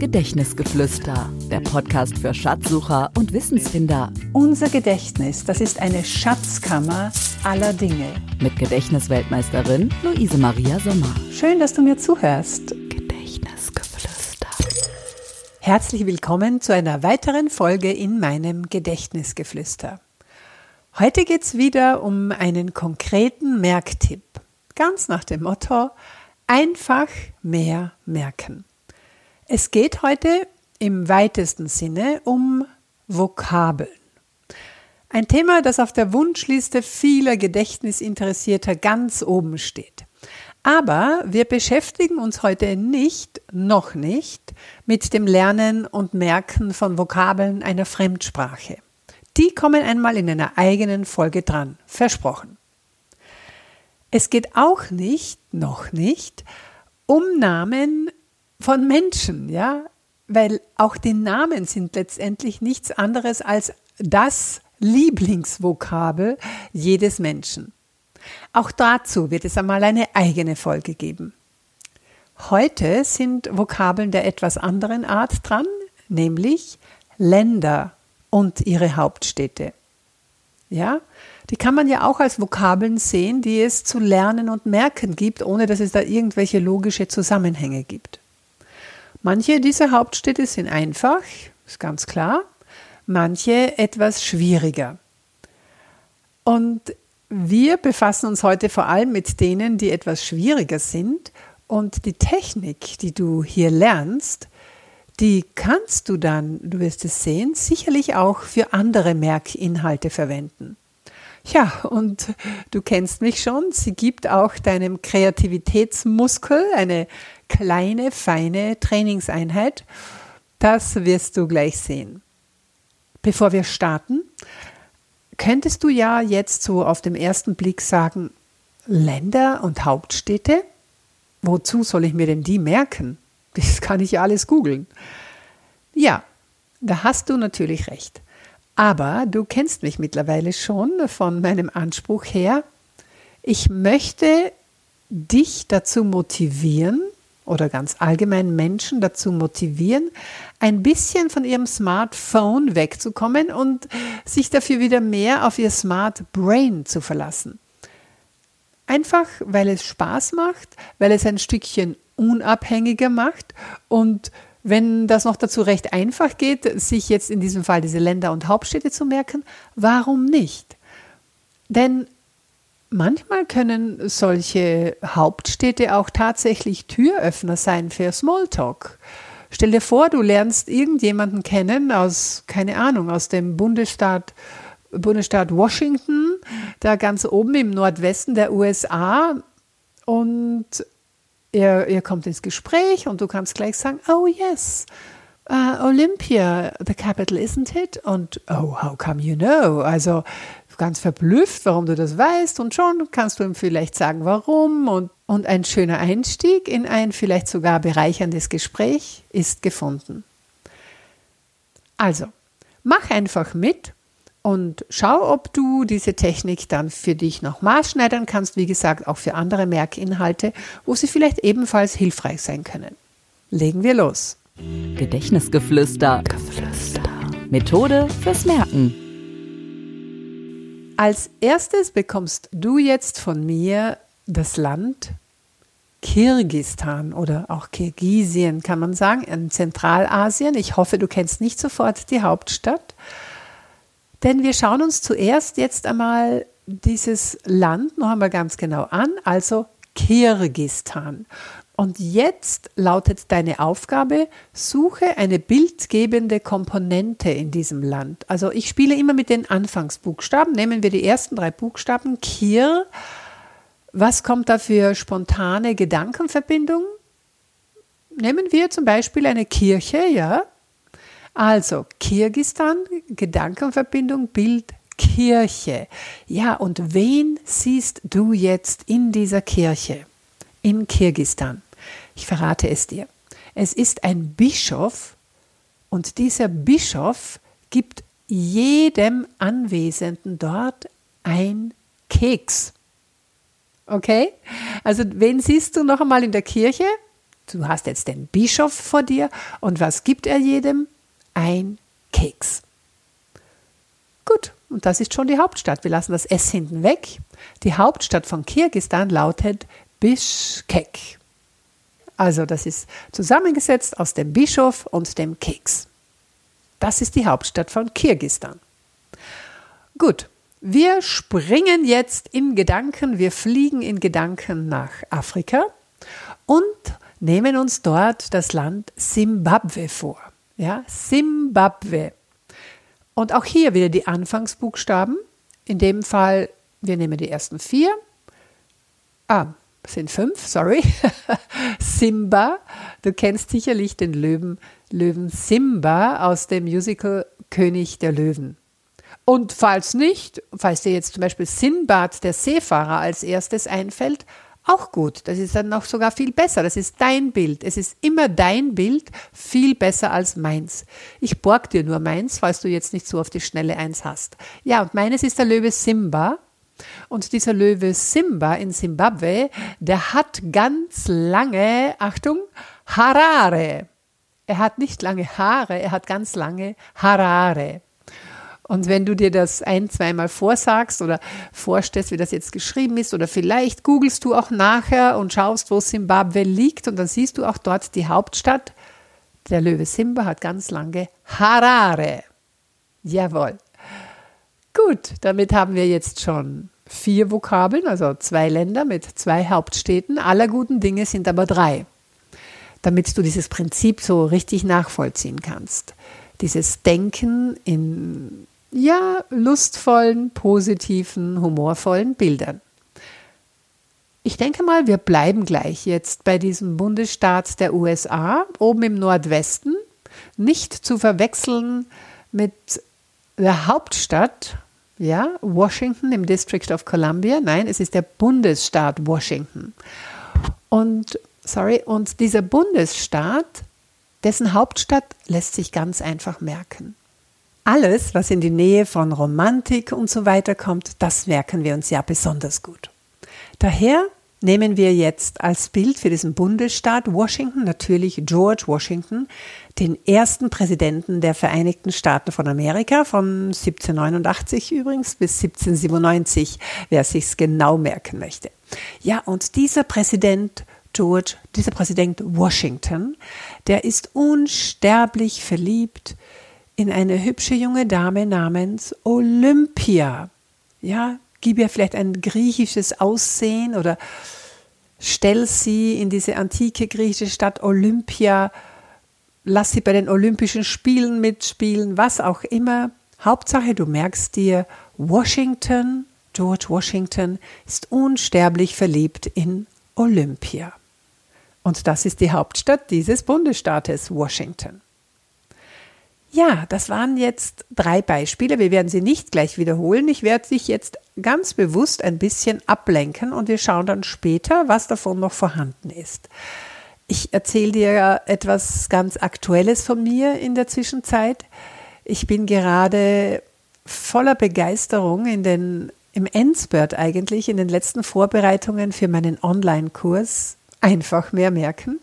Gedächtnisgeflüster, der Podcast für Schatzsucher und Wissensfinder. Unser Gedächtnis, das ist eine Schatzkammer aller Dinge. Mit Gedächtnisweltmeisterin Luise Maria Sommer. Schön, dass du mir zuhörst. Gedächtnisgeflüster. Herzlich willkommen zu einer weiteren Folge in meinem Gedächtnisgeflüster. Heute geht es wieder um einen konkreten Merktipp. Ganz nach dem Motto, einfach mehr merken. Es geht heute im weitesten Sinne um Vokabeln. Ein Thema, das auf der Wunschliste vieler Gedächtnisinteressierter ganz oben steht. Aber wir beschäftigen uns heute nicht, noch nicht, mit dem Lernen und Merken von Vokabeln einer Fremdsprache. Die kommen einmal in einer eigenen Folge dran, versprochen. Es geht auch nicht, noch nicht, um Namen von Menschen, ja, weil auch die Namen sind letztendlich nichts anderes als das Lieblingsvokabel jedes Menschen. Auch dazu wird es einmal eine eigene Folge geben. Heute sind Vokabeln der etwas anderen Art dran, nämlich Länder und ihre Hauptstädte. Ja, die kann man ja auch als Vokabeln sehen, die es zu lernen und merken gibt, ohne dass es da irgendwelche logische Zusammenhänge gibt. Manche dieser Hauptstädte sind einfach, ist ganz klar, manche etwas schwieriger. Und wir befassen uns heute vor allem mit denen, die etwas schwieriger sind. Und die Technik, die du hier lernst, die kannst du dann, du wirst es sehen, sicherlich auch für andere Merkinhalte verwenden. Ja, und du kennst mich schon, sie gibt auch deinem Kreativitätsmuskel eine kleine, feine Trainingseinheit. Das wirst du gleich sehen. Bevor wir starten, könntest du ja jetzt so auf dem ersten Blick sagen, Länder und Hauptstädte? Wozu soll ich mir denn die merken? Das kann ich ja alles googeln. Ja, da hast du natürlich recht. Aber du kennst mich mittlerweile schon von meinem Anspruch her. Ich möchte dich dazu motivieren, oder ganz allgemein Menschen dazu motivieren, ein bisschen von ihrem Smartphone wegzukommen und sich dafür wieder mehr auf ihr Smart Brain zu verlassen. Einfach, weil es Spaß macht, weil es ein Stückchen unabhängiger macht und wenn das noch dazu recht einfach geht, sich jetzt in diesem Fall diese Länder und Hauptstädte zu merken, warum nicht? Denn Manchmal können solche Hauptstädte auch tatsächlich Türöffner sein für Smalltalk. Stell dir vor, du lernst irgendjemanden kennen aus, keine Ahnung, aus dem Bundesstaat, Bundesstaat Washington, da ganz oben im Nordwesten der USA und ihr, ihr kommt ins Gespräch und du kannst gleich sagen, oh yes, uh, Olympia, the capital, isn't it? Und oh, how come you know? Also ganz verblüfft, warum du das weißt und schon kannst du ihm vielleicht sagen, warum und, und ein schöner Einstieg in ein vielleicht sogar bereicherndes Gespräch ist gefunden. Also, mach einfach mit und schau, ob du diese Technik dann für dich noch maßschneidern kannst, wie gesagt, auch für andere Merkinhalte, wo sie vielleicht ebenfalls hilfreich sein können. Legen wir los. Gedächtnisgeflüster. Geflüster. Methode fürs Merken. Als erstes bekommst du jetzt von mir das Land Kirgistan oder auch Kirgisien kann man sagen, in Zentralasien. Ich hoffe, du kennst nicht sofort die Hauptstadt. Denn wir schauen uns zuerst jetzt einmal dieses Land noch einmal ganz genau an, also Kirgistan. Und jetzt lautet deine Aufgabe, suche eine bildgebende Komponente in diesem Land. Also ich spiele immer mit den Anfangsbuchstaben. Nehmen wir die ersten drei Buchstaben. Kir. Was kommt da für spontane Gedankenverbindungen? Nehmen wir zum Beispiel eine Kirche, ja? Also Kirgistan, Gedankenverbindung, Bild, Kirche. Ja, und wen siehst du jetzt in dieser Kirche? In Kirgistan. Ich verrate es dir. Es ist ein Bischof und dieser Bischof gibt jedem Anwesenden dort ein Keks. Okay? Also, wen siehst du noch einmal in der Kirche? du hast jetzt den Bischof vor dir und was gibt er jedem? Ein Keks. Gut, und das ist schon die Hauptstadt. Wir lassen das S hinten weg. Die Hauptstadt von Kirgistan lautet Bishkek. Also das ist zusammengesetzt aus dem Bischof und dem Keks. Das ist die Hauptstadt von Kirgistan. Gut, wir springen jetzt in Gedanken, wir fliegen in Gedanken nach Afrika und nehmen uns dort das Land Simbabwe vor. Ja, Simbabwe. Und auch hier wieder die Anfangsbuchstaben. In dem Fall, wir nehmen die ersten vier. Ah, sind fünf, sorry. Simba, du kennst sicherlich den Löwen, Löwen Simba aus dem Musical König der Löwen. Und falls nicht, falls dir jetzt zum Beispiel Sinbad, der Seefahrer, als erstes einfällt, auch gut. Das ist dann noch sogar viel besser. Das ist dein Bild. Es ist immer dein Bild, viel besser als meins. Ich borg dir nur meins, falls du jetzt nicht so auf die Schnelle eins hast. Ja, und meines ist der Löwe Simba. Und dieser Löwe Simba in Simbabwe, der hat ganz lange, Achtung, Harare. Er hat nicht lange Haare, er hat ganz lange Harare. Und wenn du dir das ein, zweimal vorsagst oder vorstellst, wie das jetzt geschrieben ist, oder vielleicht googelst du auch nachher und schaust, wo Simbabwe liegt, und dann siehst du auch dort die Hauptstadt. Der Löwe Simba hat ganz lange Harare. Jawohl. Gut, damit haben wir jetzt schon vier Vokabeln, also zwei Länder mit zwei Hauptstädten. Aller guten Dinge sind aber drei, damit du dieses Prinzip so richtig nachvollziehen kannst. Dieses Denken in ja, lustvollen, positiven, humorvollen Bildern. Ich denke mal, wir bleiben gleich jetzt bei diesem Bundesstaat der USA, oben im Nordwesten, nicht zu verwechseln mit der Hauptstadt, ja, Washington im District of Columbia. Nein, es ist der Bundesstaat Washington. Und, sorry, und dieser Bundesstaat, dessen Hauptstadt lässt sich ganz einfach merken. Alles, was in die Nähe von Romantik und so weiter kommt, das merken wir uns ja besonders gut. Daher nehmen wir jetzt als Bild für diesen Bundesstaat Washington natürlich George Washington, den ersten Präsidenten der Vereinigten Staaten von Amerika von 1789 übrigens bis 1797, wer sich's genau merken möchte. Ja, und dieser Präsident George, dieser Präsident Washington, der ist unsterblich verliebt in eine hübsche junge Dame namens Olympia. Ja, gib ihr vielleicht ein griechisches Aussehen oder stell sie in diese antike griechische Stadt Olympia, lass sie bei den Olympischen Spielen mitspielen, was auch immer. Hauptsache, du merkst dir, Washington, George Washington, ist unsterblich verliebt in Olympia. Und das ist die Hauptstadt dieses Bundesstaates, Washington. Ja, das waren jetzt drei Beispiele. Wir werden sie nicht gleich wiederholen. Ich werde dich jetzt ganz bewusst ein bisschen ablenken und wir schauen dann später, was davon noch vorhanden ist. Ich erzähle dir etwas ganz Aktuelles von mir in der Zwischenzeit. Ich bin gerade voller Begeisterung in den, im Endspurt eigentlich, in den letzten Vorbereitungen für meinen Online-Kurs einfach mehr merken.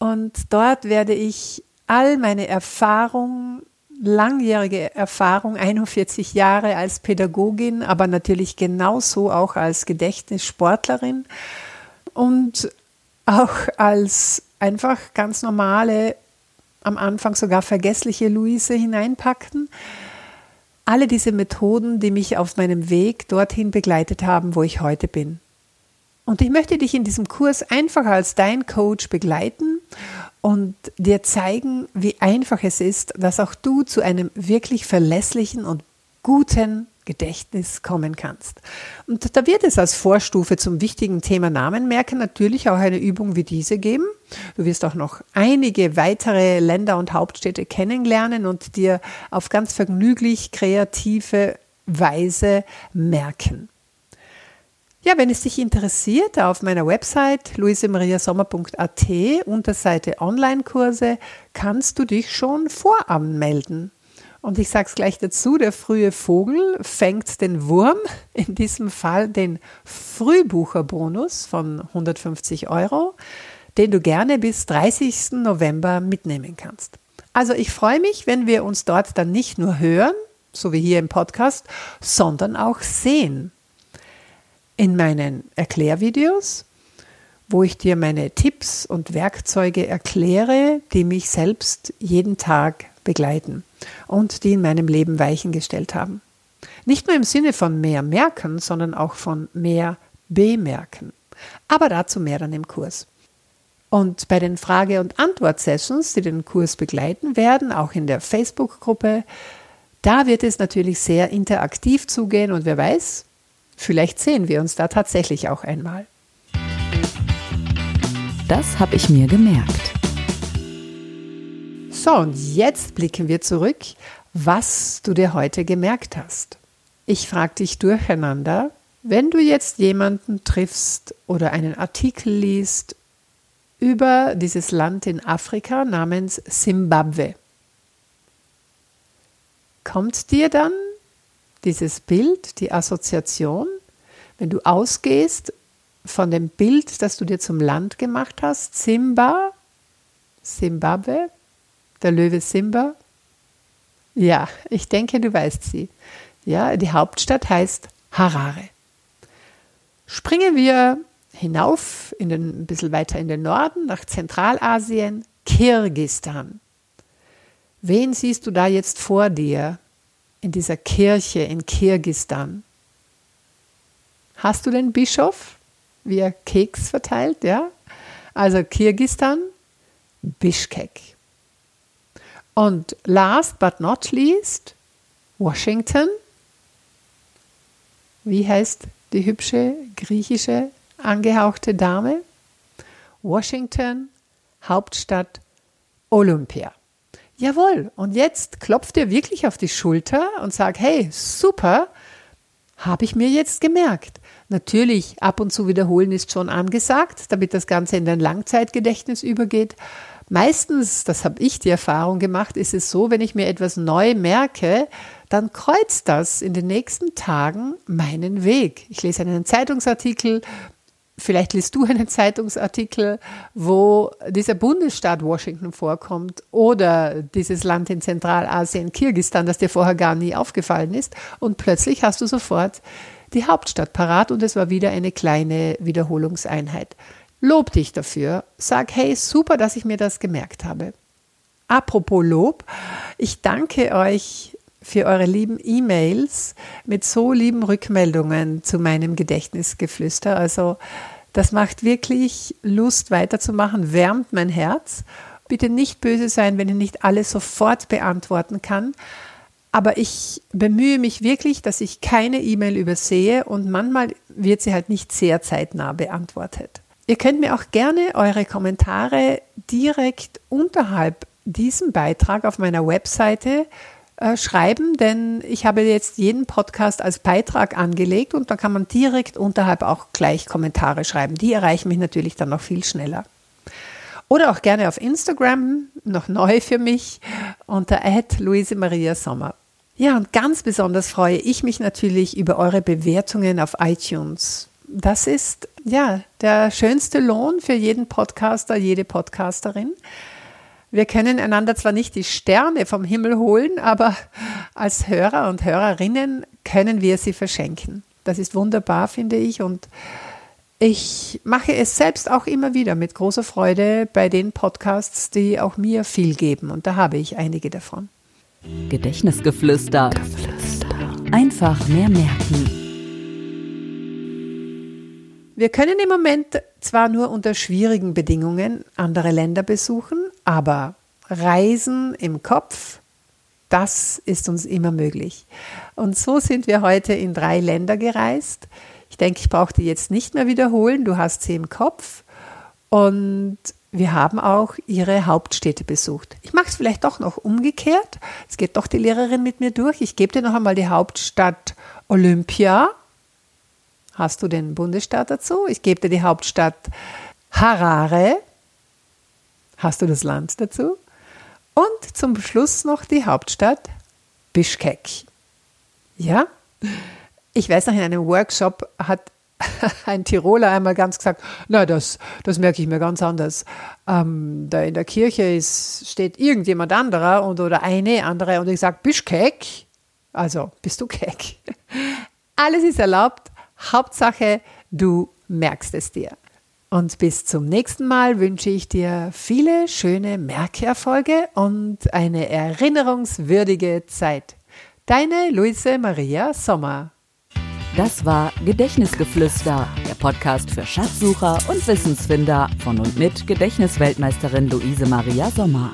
Und dort werde ich all meine Erfahrung, langjährige Erfahrung, 41 Jahre als Pädagogin, aber natürlich genauso auch als Gedächtnissportlerin und auch als einfach ganz normale, am Anfang sogar vergessliche Luise hineinpackten. Alle diese Methoden, die mich auf meinem Weg dorthin begleitet haben, wo ich heute bin. Und ich möchte dich in diesem Kurs einfach als dein Coach begleiten und dir zeigen, wie einfach es ist, dass auch du zu einem wirklich verlässlichen und guten Gedächtnis kommen kannst. Und da wird es als Vorstufe zum wichtigen Thema Namen merken natürlich auch eine Übung wie diese geben. Du wirst auch noch einige weitere Länder und Hauptstädte kennenlernen und dir auf ganz vergnüglich kreative Weise merken. Ja, wenn es dich interessiert, auf meiner Website luisemariasommer.at unter Seite Online-Kurse kannst du dich schon voranmelden. Und ich sage es gleich dazu, der frühe Vogel fängt den Wurm, in diesem Fall den Frühbucherbonus von 150 Euro. den du gerne bis 30. November mitnehmen kannst. Also ich freue mich, wenn wir uns dort dann nicht nur hören, so wie hier im Podcast, sondern auch sehen. In meinen Erklärvideos, wo ich dir meine Tipps und Werkzeuge erkläre, die mich selbst jeden Tag begleiten und die in meinem Leben Weichen gestellt haben. Nicht nur im Sinne von mehr merken, sondern auch von mehr bemerken. Aber dazu mehr dann im Kurs. Und bei den Frage- und Antwort-Sessions, die den Kurs begleiten werden, auch in der Facebook-Gruppe, da wird es natürlich sehr interaktiv zugehen und wer weiß, vielleicht sehen wir uns da tatsächlich auch einmal. Das habe ich mir gemerkt. So, und jetzt blicken wir zurück, was du dir heute gemerkt hast. Ich frage dich durcheinander, wenn du jetzt jemanden triffst oder einen Artikel liest über dieses Land in Afrika namens Simbabwe. Kommt dir dann dieses Bild, die Assoziation, wenn du ausgehst von dem Bild, das du dir zum Land gemacht hast, Simba, Simbabwe, der Löwe Simba? Ja, ich denke, du weißt sie. Ja, die Hauptstadt heißt Harare. Springen wir hinauf, in den, ein bisschen weiter in den Norden, nach Zentralasien, Kirgistan. Wen siehst du da jetzt vor dir in dieser Kirche in Kirgistan? Hast du den Bischof, wie er Keks verteilt, ja? Also Kirgistan, Bischkek. Und last but not least, Washington. Wie heißt die hübsche griechische angehauchte Dame. Washington, Hauptstadt Olympia. Jawohl, und jetzt klopft ihr wirklich auf die Schulter und sagt, hey, super, habe ich mir jetzt gemerkt. Natürlich, ab und zu wiederholen ist schon angesagt, damit das Ganze in dein Langzeitgedächtnis übergeht. Meistens, das habe ich die Erfahrung gemacht, ist es so, wenn ich mir etwas neu merke, dann kreuzt das in den nächsten Tagen meinen Weg. Ich lese einen Zeitungsartikel, vielleicht liest du einen Zeitungsartikel, wo dieser Bundesstaat Washington vorkommt oder dieses Land in Zentralasien, Kirgistan, das dir vorher gar nie aufgefallen ist. Und plötzlich hast du sofort die Hauptstadt parat und es war wieder eine kleine Wiederholungseinheit. Lob dich dafür. Sag, hey, super, dass ich mir das gemerkt habe. Apropos Lob, ich danke euch für eure lieben E-Mails mit so lieben Rückmeldungen zu meinem Gedächtnisgeflüster. Also das macht wirklich Lust weiterzumachen, wärmt mein Herz. Bitte nicht böse sein, wenn ich nicht alles sofort beantworten kann. Aber ich bemühe mich wirklich, dass ich keine E-Mail übersehe und manchmal wird sie halt nicht sehr zeitnah beantwortet. Ihr könnt mir auch gerne eure Kommentare direkt unterhalb diesem Beitrag auf meiner Webseite äh, schreiben, denn ich habe jetzt jeden Podcast als Beitrag angelegt und da kann man direkt unterhalb auch gleich Kommentare schreiben. Die erreichen mich natürlich dann noch viel schneller. Oder auch gerne auf Instagram, noch neu für mich, unter Luise Maria Sommer. Ja, und ganz besonders freue ich mich natürlich über eure Bewertungen auf iTunes. Das ist ja der schönste Lohn für jeden Podcaster, jede Podcasterin. Wir können einander zwar nicht die Sterne vom Himmel holen, aber als Hörer und Hörerinnen können wir sie verschenken. Das ist wunderbar, finde ich. Und ich mache es selbst auch immer wieder mit großer Freude bei den Podcasts, die auch mir viel geben. Und da habe ich einige davon. Gedächtnisgeflüster. Geflüster. Einfach mehr merken. Wir können im Moment zwar nur unter schwierigen Bedingungen andere Länder besuchen, aber Reisen im Kopf, das ist uns immer möglich. Und so sind wir heute in drei Länder gereist. Ich denke, ich brauche die jetzt nicht mehr wiederholen. Du hast sie im Kopf. Und wir haben auch ihre Hauptstädte besucht. Ich mache es vielleicht doch noch umgekehrt. Es geht doch die Lehrerin mit mir durch. Ich gebe dir noch einmal die Hauptstadt Olympia. Hast du den Bundesstaat dazu? Ich gebe dir die Hauptstadt Harare. Hast du das Land dazu? Und zum Schluss noch die Hauptstadt Bischkek. Ja? Ich weiß noch, in einem Workshop hat ein Tiroler einmal ganz gesagt, na, das, das merke ich mir ganz anders. Ähm, da in der Kirche ist, steht irgendjemand anderer und, oder eine andere und ich sage, bist keck? Also, bist du keck? Alles ist erlaubt. Hauptsache, du merkst es dir. Und bis zum nächsten Mal wünsche ich dir viele schöne Merkerfolge und eine erinnerungswürdige Zeit. Deine Luise Maria Sommer. Das war Gedächtnisgeflüster, der Podcast für Schatzsucher und Wissensfinder von und mit Gedächtnisweltmeisterin Luise Maria Sommer.